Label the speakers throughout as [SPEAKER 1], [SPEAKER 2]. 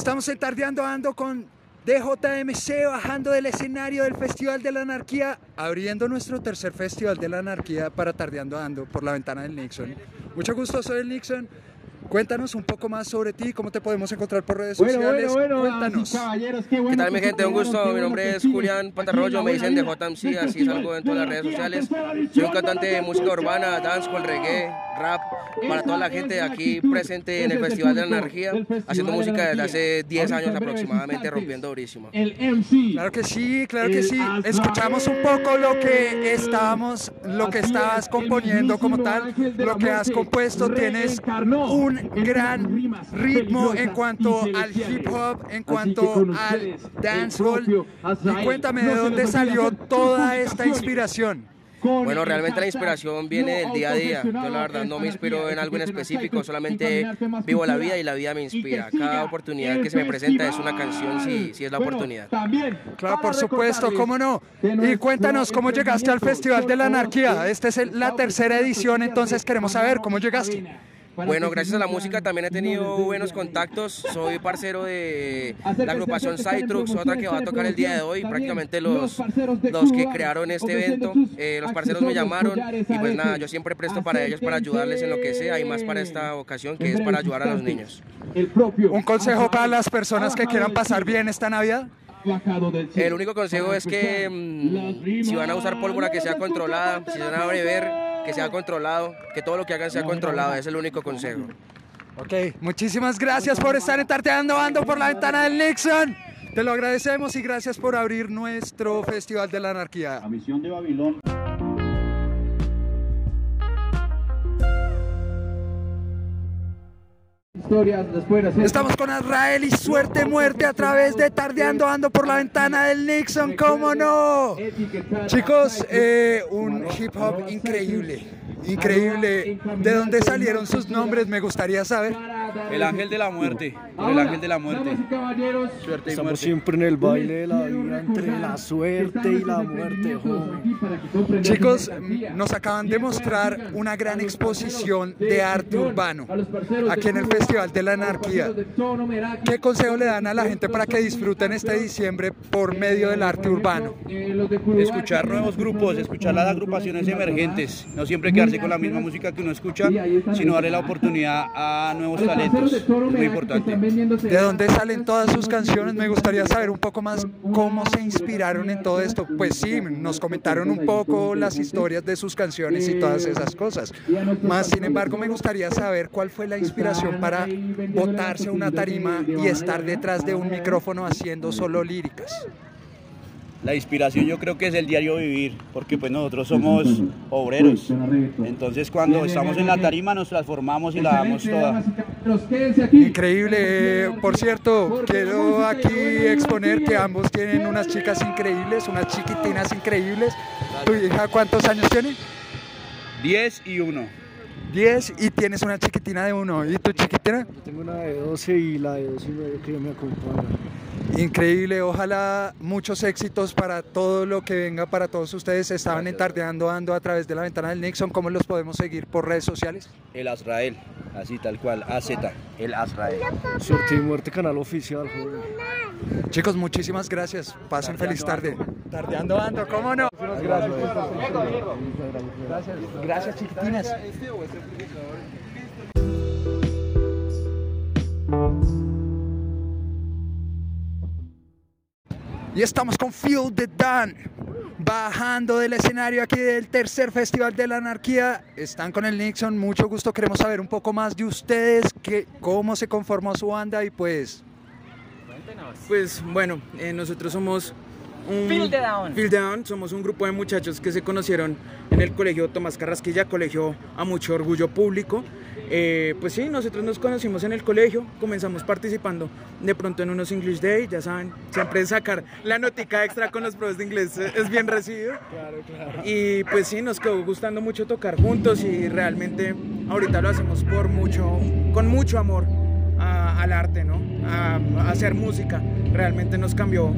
[SPEAKER 1] Estamos en Tardeando Ando con DJMC bajando del escenario del Festival de la Anarquía, abriendo nuestro tercer Festival de la Anarquía para Tardeando Ando por la ventana del Nixon. Mucho gusto, soy el Nixon. Cuéntanos un poco más sobre ti, cómo te podemos encontrar por redes sociales. Cuéntanos.
[SPEAKER 2] ¿Qué tal mi gente? Un gusto, mi nombre es Julián Pantarroyo, me dicen de JMC, así salgo en todas las redes sociales. Soy un cantante de música urbana, dance con reggae, rap, para toda la gente aquí presente en el Festival de la Energía, haciendo música desde hace 10 años aproximadamente, rompiendo durísimo.
[SPEAKER 1] Claro que sí, claro que sí. Escuchamos un poco lo que estábamos, lo que estabas componiendo como tal, lo que has compuesto. Tienes un gran ritmo en cuanto al hip hop, en cuanto al dancehall. Y cuéntame de dónde salió toda esta inspiración.
[SPEAKER 2] Bueno, realmente la inspiración viene del día a día. Yo la verdad no me inspiro en algo en específico, solamente vivo la vida y la vida me inspira. Cada oportunidad que se me presenta es una canción si, si es la oportunidad.
[SPEAKER 1] Claro, por supuesto, cómo no. Y cuéntanos cómo llegaste al Festival de la Anarquía. Esta es la tercera edición, entonces queremos saber cómo llegaste.
[SPEAKER 2] Bueno, gracias a la música también he tenido buenos contactos. Soy parcero de la agrupación Cytrux, otra que va a tocar el día de hoy. Prácticamente los, los que crearon este evento, eh, los parceros me llamaron y pues nada, yo siempre presto para ellos para ayudarles en lo que sea y más para esta ocasión que es para ayudar a los niños.
[SPEAKER 1] Un consejo para las personas que quieran pasar bien esta Navidad.
[SPEAKER 2] El único consejo es que mm, si van a usar pólvora que sea controlada, si van a beber, que sea controlado, que todo lo que hagan sea controlado, es el único consejo.
[SPEAKER 1] Ok, muchísimas gracias por estar en Tarteando Ando por la ventana del Nixon. Te lo agradecemos y gracias por abrir nuestro Festival de la Anarquía.
[SPEAKER 3] La misión de Babilón.
[SPEAKER 1] Estamos con Azrael y Suerte Muerte a través de Tardeando Ando por la ventana del Nixon, ¿cómo no? Chicos, eh, un hip hop increíble, increíble. ¿De dónde salieron sus nombres? Me gustaría saber.
[SPEAKER 4] El ángel de la muerte, el ángel de la muerte.
[SPEAKER 5] Suerte y Estamos siempre en el baile de la vida, entre la suerte y la muerte, joven.
[SPEAKER 1] Chicos, nos acaban de mostrar una gran exposición de arte urbano aquí en el Festival de la Anarquía. ¿Qué consejo le dan a la gente para que disfruten este diciembre por medio del arte urbano?
[SPEAKER 4] Escuchar nuevos grupos, escuchar las agrupaciones emergentes, no siempre quedarse con la misma música que uno escucha, sino darle la oportunidad a nuevos talentos es muy importante.
[SPEAKER 1] ¿De dónde salen todas sus canciones? Me gustaría saber un poco más cómo se inspiraron en todo esto. Pues sí, nos comentaron un poco las historias de sus canciones y todas esas cosas. Más sin embargo, me gustaría saber cuál fue la inspiración para botarse a una tarima y estar detrás de un micrófono haciendo solo líricas.
[SPEAKER 4] La inspiración yo creo que es el diario vivir, porque pues nosotros somos obreros. Entonces cuando estamos en la tarima nos transformamos y la damos toda.
[SPEAKER 1] Increíble. Por cierto, quiero aquí exponer que ambos tienen unas chicas increíbles, unas chiquitinas increíbles. ¿Tu hija cuántos años tiene?
[SPEAKER 4] Diez y uno.
[SPEAKER 1] 10 y tienes una chiquitina de uno. ¿Y tu chiquitina?
[SPEAKER 5] Yo tengo una de 12 y la de 12 y medio que me acompaña.
[SPEAKER 1] Increíble, ojalá muchos éxitos para todo lo que venga para todos ustedes. Estaban entardeando ando a través de la ventana del Nixon. ¿Cómo los podemos seguir por redes sociales?
[SPEAKER 4] El Azrael, así tal cual, AZ, el Azrael.
[SPEAKER 5] Suerte y muerte, canal oficial, joven.
[SPEAKER 1] Chicos, muchísimas gracias. Pasen feliz tarde. Tardeando ando, ¿cómo no? Gracias. Gracias, gracias chiquitinas. Y estamos con Feel the Dan, bajando del escenario aquí del tercer Festival de la Anarquía. Están con el Nixon, mucho gusto. Queremos saber un poco más de ustedes, que, cómo se conformó su banda y pues...
[SPEAKER 6] Pues bueno, eh, nosotros somos un...
[SPEAKER 7] Feel the Down.
[SPEAKER 6] Feel the Down, somos un grupo de muchachos que se conocieron en el colegio Tomás Carrasquilla, colegio a mucho orgullo público. Eh, pues sí, nosotros nos conocimos en el colegio, comenzamos participando de pronto en unos English Day, ya saben, siempre sacar la notica extra con los profes de inglés es bien recibido.
[SPEAKER 5] Claro, claro.
[SPEAKER 6] Y pues sí, nos quedó gustando mucho tocar juntos y realmente ahorita lo hacemos por mucho, con mucho amor a- al arte, ¿no? A, a hacer música. Realmente nos cambió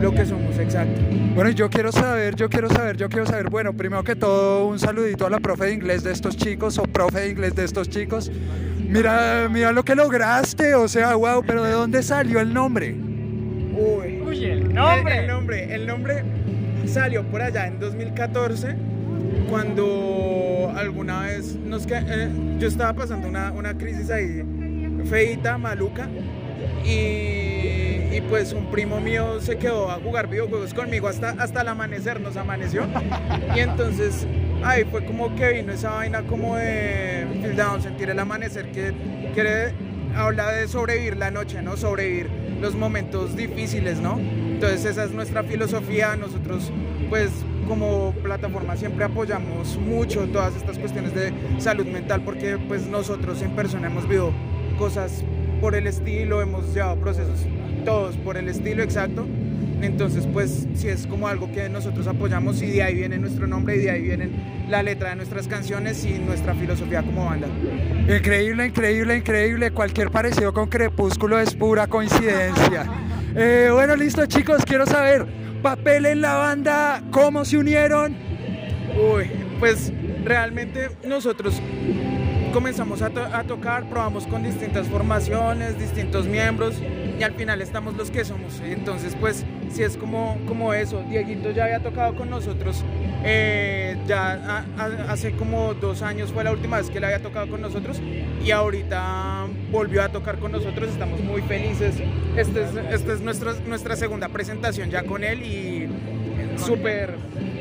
[SPEAKER 6] lo que somos, exacto.
[SPEAKER 1] Bueno, yo quiero saber, yo quiero saber, yo quiero saber, bueno, primero que todo un saludito a la profe de inglés de estos chicos o profe de inglés de estos chicos. Mira, mira lo que lograste, o sea, wow, pero ¿de dónde salió el nombre?
[SPEAKER 6] Uy, el nombre. El, nombre, el nombre salió por allá en 2014 cuando alguna vez nos eh, yo estaba pasando una, una crisis ahí feita, maluca y, pues un primo mío se quedó a jugar videojuegos conmigo hasta, hasta el amanecer, nos amaneció y entonces ahí fue como que vino esa vaina como de sentir el amanecer que quiere habla de sobrevivir la noche, ¿no? Sobrevivir los momentos difíciles, ¿no? Entonces esa es nuestra filosofía, nosotros pues como plataforma siempre apoyamos mucho todas estas cuestiones de salud mental porque pues nosotros en persona hemos vivido cosas por el estilo, hemos llevado procesos todos por el estilo exacto entonces, pues sí es como algo que nosotros apoyamos y de ahí viene nuestro nombre y de ahí viene la letra de nuestras canciones y nuestra filosofía como banda.
[SPEAKER 1] Increíble, increíble, increíble. Cualquier parecido con Crepúsculo es pura coincidencia. Eh, bueno, listo chicos, quiero saber, papel en la banda, ¿cómo se unieron?
[SPEAKER 6] Uy, pues realmente nosotros comenzamos a, tocar, probamos con distintas formaciones, distintos miembros y al final estamos los que somos. Entonces, pues, si es como, como eso. Dieguito ya había tocado con nosotros, eh, ya hace como dos años fue la última vez que él había tocado con nosotros y ahorita volvió a tocar con nosotros. Estamos muy felices. Esta es, este es nuestra, nuestra segunda presentación ya con él y súper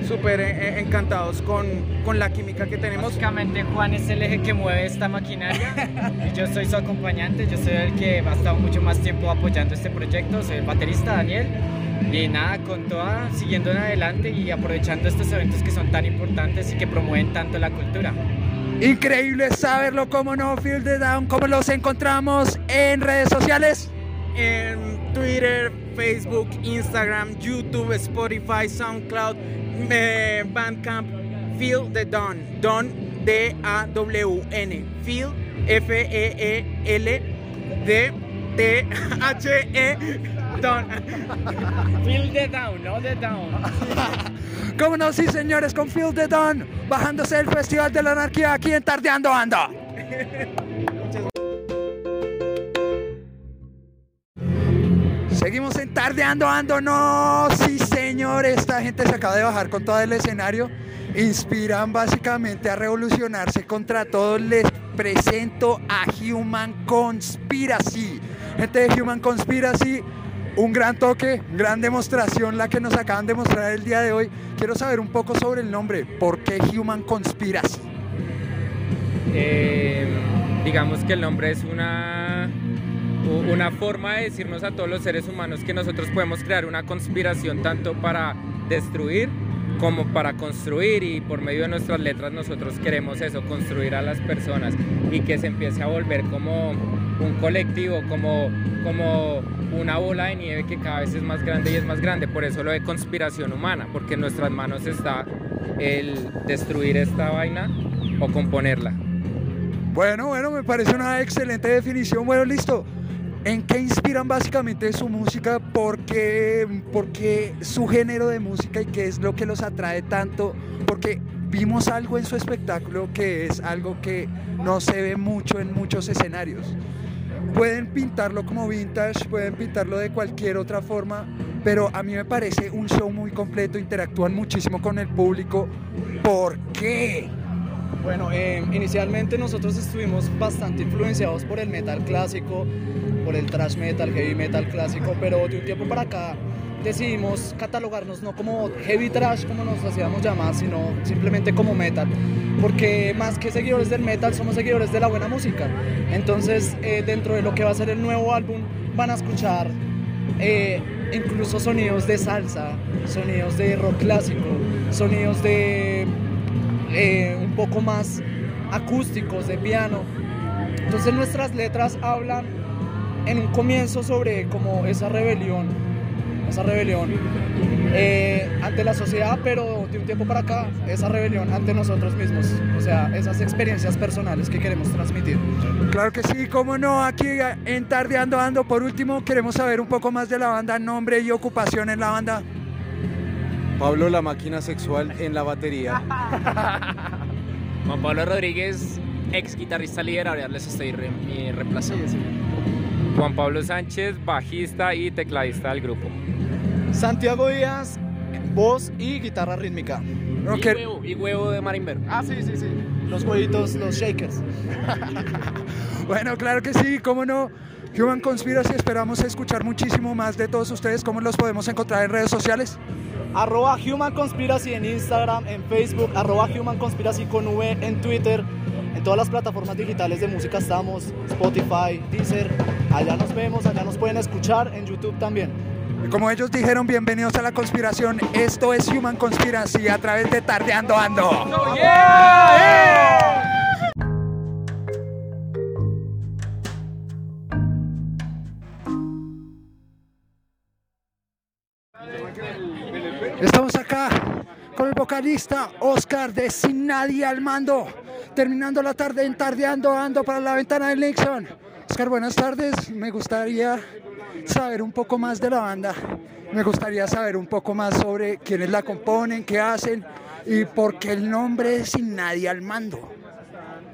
[SPEAKER 6] súper eh, eh, encantados con, con, la química que tenemos.
[SPEAKER 3] Básicamente Juan es el eje que mueve esta maquinaria y yo soy su acompañante, yo soy el que ha estado mucho más tiempo apoyando este proyecto, soy el baterista Daniel y nada, con toda, siguiendo en adelante y aprovechando estos eventos que son tan importantes y que promueven tanto la cultura.
[SPEAKER 1] Increíble saberlo, como no, Feel the Down, ¿cómo los encontramos en redes sociales?
[SPEAKER 6] En Twitter, Facebook, Instagram, YouTube, Spotify, SoundCloud, eh, Bandcamp, Feel the Dawn, Dawn D-A-W-N, Feel F-E-E-L D-T-H-E Dawn.
[SPEAKER 3] Feel the Dawn, no the Down.
[SPEAKER 1] ¿Cómo no? Sí, señores, con Feel the Dawn, bajándose el Festival de la Anarquía aquí en Tardeando Anda. En Tardeando Ando, no, sí señor, esta gente se acaba de bajar con todo el escenario, inspiran básicamente a revolucionarse contra todo, les presento a Human Conspiracy, gente de Human Conspiracy, un gran toque, gran demostración la que nos acaban de mostrar el día de hoy, quiero saber un poco sobre el nombre, ¿por qué Human Conspiracy?
[SPEAKER 7] Eh, digamos que el nombre es una una forma de decirnos a todos los seres humanos que nosotros podemos crear una conspiración tanto para destruir como para construir y por medio de nuestras letras nosotros queremos eso, construir a las personas y que se empiece a volver como un colectivo, como, como una bola de nieve que cada vez es más grande y es más grande. Por eso lo de conspiración humana, porque en nuestras manos está el destruir esta vaina o componerla.
[SPEAKER 1] Bueno, bueno, me parece una excelente definición. Bueno, listo. ¿En qué inspiran básicamente su música? ¿Por qué, su género de música y qué es lo que los atrae tanto? Porque vimos algo en su espectáculo que es algo que no se ve mucho en muchos escenarios. Pueden pintarlo como vintage, pueden pintarlo de cualquier otra forma, pero a mí me parece un show muy completo, interactúan muchísimo con el público. ¿Por qué?
[SPEAKER 8] Bueno, eh, inicialmente nosotros estuvimos bastante influenciados por el metal clásico, por el thrash metal, heavy metal clásico, pero de un tiempo para acá decidimos catalogarnos no como heavy thrash como nos hacíamos llamar, sino simplemente como metal, porque más que seguidores del metal somos seguidores de la buena música. Entonces, eh, dentro de lo que va a ser el nuevo álbum, van a escuchar eh, incluso sonidos de salsa, sonidos de rock clásico, sonidos de eh, un poco más acústicos, de piano. Entonces nuestras letras hablan en un comienzo sobre como esa rebelión, esa rebelión eh, ante la sociedad, pero de un tiempo para acá, esa rebelión ante nosotros mismos, o sea, esas experiencias personales que queremos transmitir.
[SPEAKER 1] Claro que sí, cómo no, aquí en Tardeando Ando, por último, queremos saber un poco más de la banda, nombre y ocupación en la banda.
[SPEAKER 9] Pablo la máquina sexual en la batería.
[SPEAKER 10] Juan Pablo Rodríguez ex guitarrista líder, ahora les estoy re, reemplazando.
[SPEAKER 7] Juan Pablo Sánchez, bajista y tecladista del grupo.
[SPEAKER 8] Santiago Díaz, voz y guitarra rítmica.
[SPEAKER 10] Y, huevo, y huevo de marimber.
[SPEAKER 8] Ah, sí, sí, sí. Los huevitos, los shakers.
[SPEAKER 1] bueno, claro que sí, cómo no. Human Conspiracy, esperamos escuchar muchísimo más de todos ustedes. ¿Cómo los podemos encontrar en redes sociales?
[SPEAKER 8] Arroba Human Conspiracy en Instagram, en Facebook, arroba Human Conspiracy con V en Twitter. En todas las plataformas digitales de música estamos, Spotify, Deezer. Allá nos vemos, allá nos pueden escuchar, en YouTube también.
[SPEAKER 1] Y como ellos dijeron, bienvenidos a la conspiración. Esto es Human Conspiracy a través de Tardeando Ando. Estamos vocalista Oscar de Sin Nadie al Mando, terminando la tarde en Tardeando Ando para la ventana del Nixon. Oscar, buenas tardes. Me gustaría saber un poco más de la banda. Me gustaría saber un poco más sobre quiénes la componen, qué hacen y por qué el nombre Sin Nadie al Mando.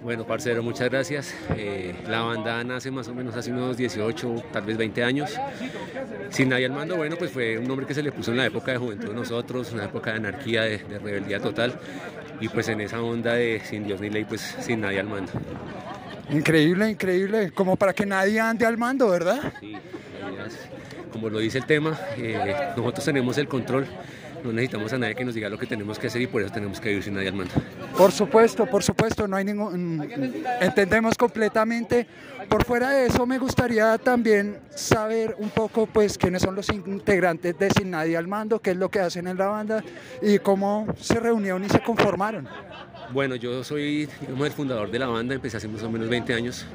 [SPEAKER 11] Bueno, parcero, muchas gracias. Eh, la banda nace más o menos hace unos 18, tal vez 20 años. Sin nadie al mando, bueno, pues fue un nombre que se le puso en la época de juventud de nosotros, una época de anarquía, de, de rebeldía total. Y pues en esa onda de sin Dios ni ley, pues sin nadie al mando.
[SPEAKER 1] Increíble, increíble. Como para que nadie ande al mando, ¿verdad?
[SPEAKER 11] Sí, como lo dice el tema, eh, nosotros tenemos el control no necesitamos a nadie que nos diga lo que tenemos que hacer y por eso tenemos que vivir sin nadie al mando.
[SPEAKER 1] Por supuesto, por supuesto, no hay ningún... Mm, entendemos completamente. Por fuera de eso me gustaría también saber un poco pues quiénes son los integrantes de Sin Nadie al Mando, qué es lo que hacen en la banda y cómo se reunieron y se conformaron.
[SPEAKER 11] Bueno, yo soy digamos, el fundador de la banda, empecé hace más o menos 20 años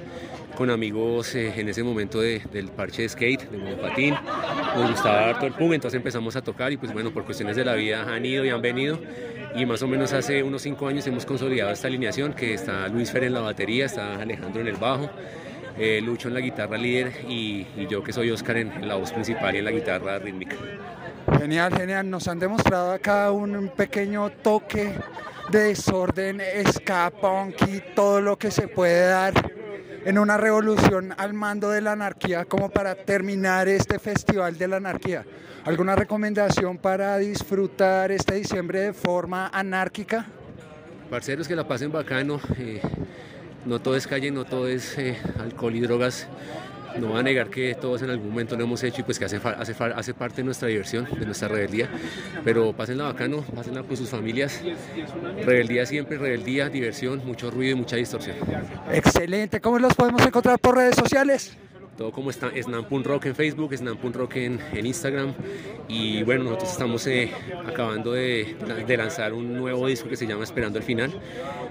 [SPEAKER 11] con amigos eh, en ese momento del parche de skate, de monopatín. Nos gustaba harto el punk, entonces empezamos a tocar y pues bueno, por cuestiones de la vida han ido y han venido. Y más o menos hace unos cinco años hemos consolidado esta alineación, que está Luis Fer en la batería, está Alejandro en el bajo, eh, Lucho en la guitarra líder y, yo que soy Oscar en, la voz principal y en la guitarra rítmica.
[SPEAKER 1] Genial, genial. Nos han demostrado acá un pequeño toque de desorden, ska, punk y todo lo que se puede dar en una revolución al mando de la anarquía como para terminar este festival de la anarquía. ¿Alguna recomendación para disfrutar este diciembre de forma anárquica?
[SPEAKER 11] Parceros que la pasen bacano, eh, no todo es calle, no todo es eh, alcohol y drogas no va a negar que todos en algún momento lo hemos hecho y pues que hace, hace, hace parte de nuestra diversión, de nuestra rebeldía. Pero pásenla bacano, pásenla con sus familias. Rebeldía siempre, rebeldía, diversión, mucho ruido y mucha distorsión.
[SPEAKER 1] Excelente, ¿cómo los podemos encontrar por redes sociales?
[SPEAKER 11] Todo como está Snampun Rock en Facebook, Snampun Rock en, Instagram. Y bueno, nosotros estamos eh, acabando de, de, lanzar un nuevo disco que se llama Esperando el Final,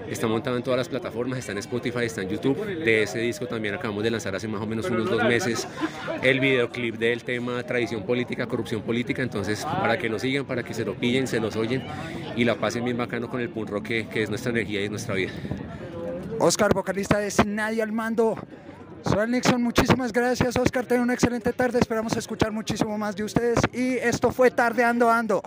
[SPEAKER 11] está montado en todas las plataformas, está en Spotify, está en YouTube, de ese disco también acabamos de lanzar hace más o menos unos dos meses el videoclip del tema Tradición Política, Corrupción Política, entonces para que nos sigan, para que se lo pillen, se los oyen y la pasen bien bacano con el punk rock que, que es nuestra energía y nuestra vida.
[SPEAKER 1] Oscar, vocalista de Sin Nadie al Mando, soy Nixon, muchísimas gracias. Oscar, ten una excelente tarde, esperamos escuchar muchísimo más de ustedes. Y esto fue Tardeando Ando.